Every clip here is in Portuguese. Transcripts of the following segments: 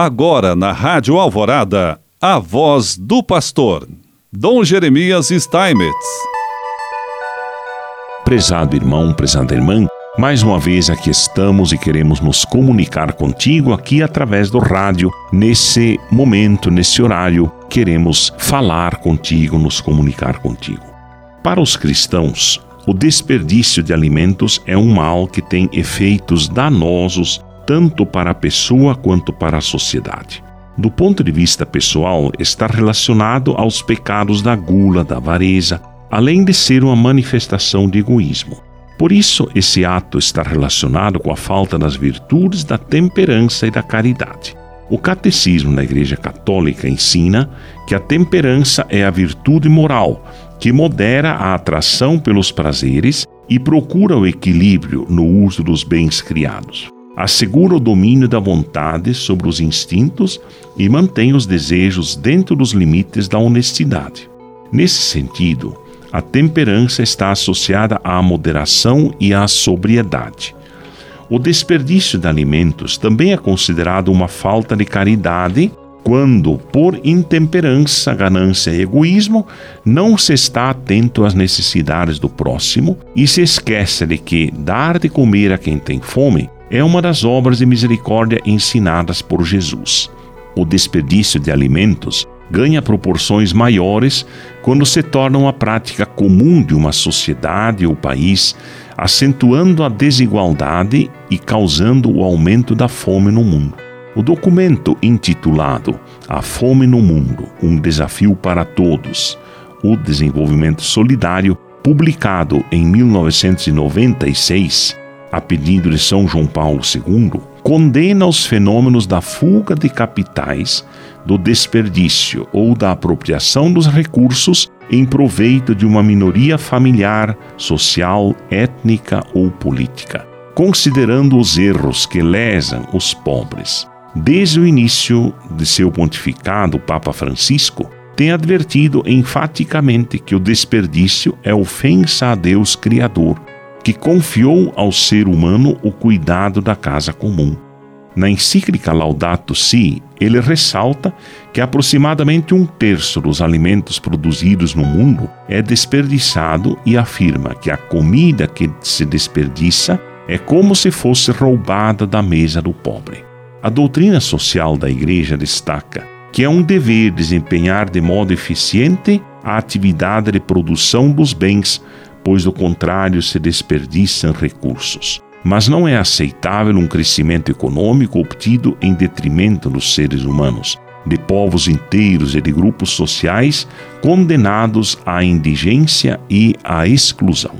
Agora na Rádio Alvorada, a voz do pastor, Dom Jeremias Steinmetz. Prezado irmão, prezada irmã, mais uma vez aqui estamos e queremos nos comunicar contigo aqui através do rádio. Nesse momento, nesse horário, queremos falar contigo, nos comunicar contigo. Para os cristãos, o desperdício de alimentos é um mal que tem efeitos danosos tanto para a pessoa quanto para a sociedade. Do ponto de vista pessoal, está relacionado aos pecados da gula, da avareza, além de ser uma manifestação de egoísmo. Por isso, esse ato está relacionado com a falta das virtudes da temperança e da caridade. O catecismo da Igreja Católica ensina que a temperança é a virtude moral que modera a atração pelos prazeres e procura o equilíbrio no uso dos bens criados. Assegura o domínio da vontade sobre os instintos e mantém os desejos dentro dos limites da honestidade. Nesse sentido, a temperança está associada à moderação e à sobriedade. O desperdício de alimentos também é considerado uma falta de caridade quando, por intemperança, ganância e egoísmo, não se está atento às necessidades do próximo e se esquece de que dar de comer a quem tem fome é uma das obras de misericórdia ensinadas por Jesus. O desperdício de alimentos ganha proporções maiores quando se torna uma prática comum de uma sociedade ou país, acentuando a desigualdade e causando o aumento da fome no mundo. O documento intitulado A Fome no Mundo Um Desafio para Todos O Desenvolvimento Solidário, publicado em 1996, a pedido de São João Paulo II, condena os fenômenos da fuga de capitais, do desperdício ou da apropriação dos recursos em proveito de uma minoria familiar, social, étnica ou política, considerando os erros que lesam os pobres. Desde o início de seu pontificado, o Papa Francisco tem advertido enfaticamente que o desperdício é ofensa a Deus Criador, que confiou ao ser humano o cuidado da casa comum. Na encíclica Laudato Si, ele ressalta que aproximadamente um terço dos alimentos produzidos no mundo é desperdiçado e afirma que a comida que se desperdiça é como se fosse roubada da mesa do pobre. A doutrina social da Igreja destaca que é um dever desempenhar de modo eficiente a atividade de produção dos bens, pois do contrário se desperdiçam recursos. Mas não é aceitável um crescimento econômico obtido em detrimento dos seres humanos, de povos inteiros e de grupos sociais condenados à indigência e à exclusão.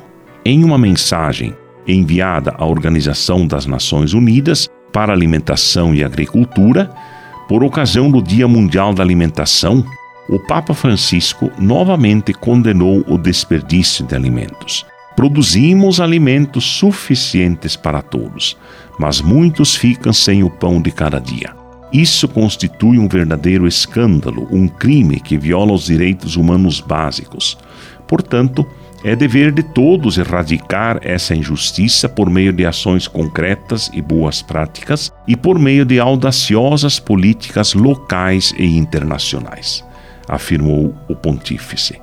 Em uma mensagem enviada à Organização das Nações Unidas, para Alimentação e Agricultura, por ocasião do Dia Mundial da Alimentação, o Papa Francisco novamente condenou o desperdício de alimentos. Produzimos alimentos suficientes para todos, mas muitos ficam sem o pão de cada dia. Isso constitui um verdadeiro escândalo, um crime que viola os direitos humanos básicos. Portanto, é dever de todos erradicar essa injustiça por meio de ações concretas e boas práticas e por meio de audaciosas políticas locais e internacionais, afirmou o pontífice.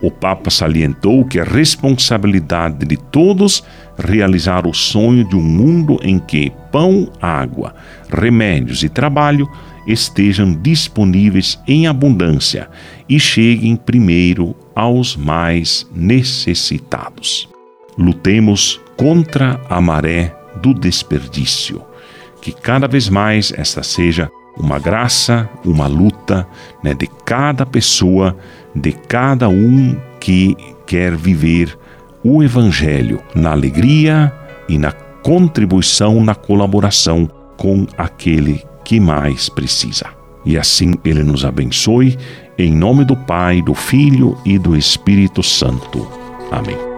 O Papa salientou que é responsabilidade de todos realizar o sonho de um mundo em que pão, água, remédios e trabalho estejam disponíveis em abundância e cheguem primeiro aos mais necessitados. Lutemos contra a maré do desperdício. Que cada vez mais esta seja uma graça, uma luta né, de cada pessoa, de cada um que quer viver o Evangelho na alegria e na contribuição, na colaboração com aquele que mais precisa. E assim Ele nos abençoe, em nome do Pai, do Filho e do Espírito Santo. Amém.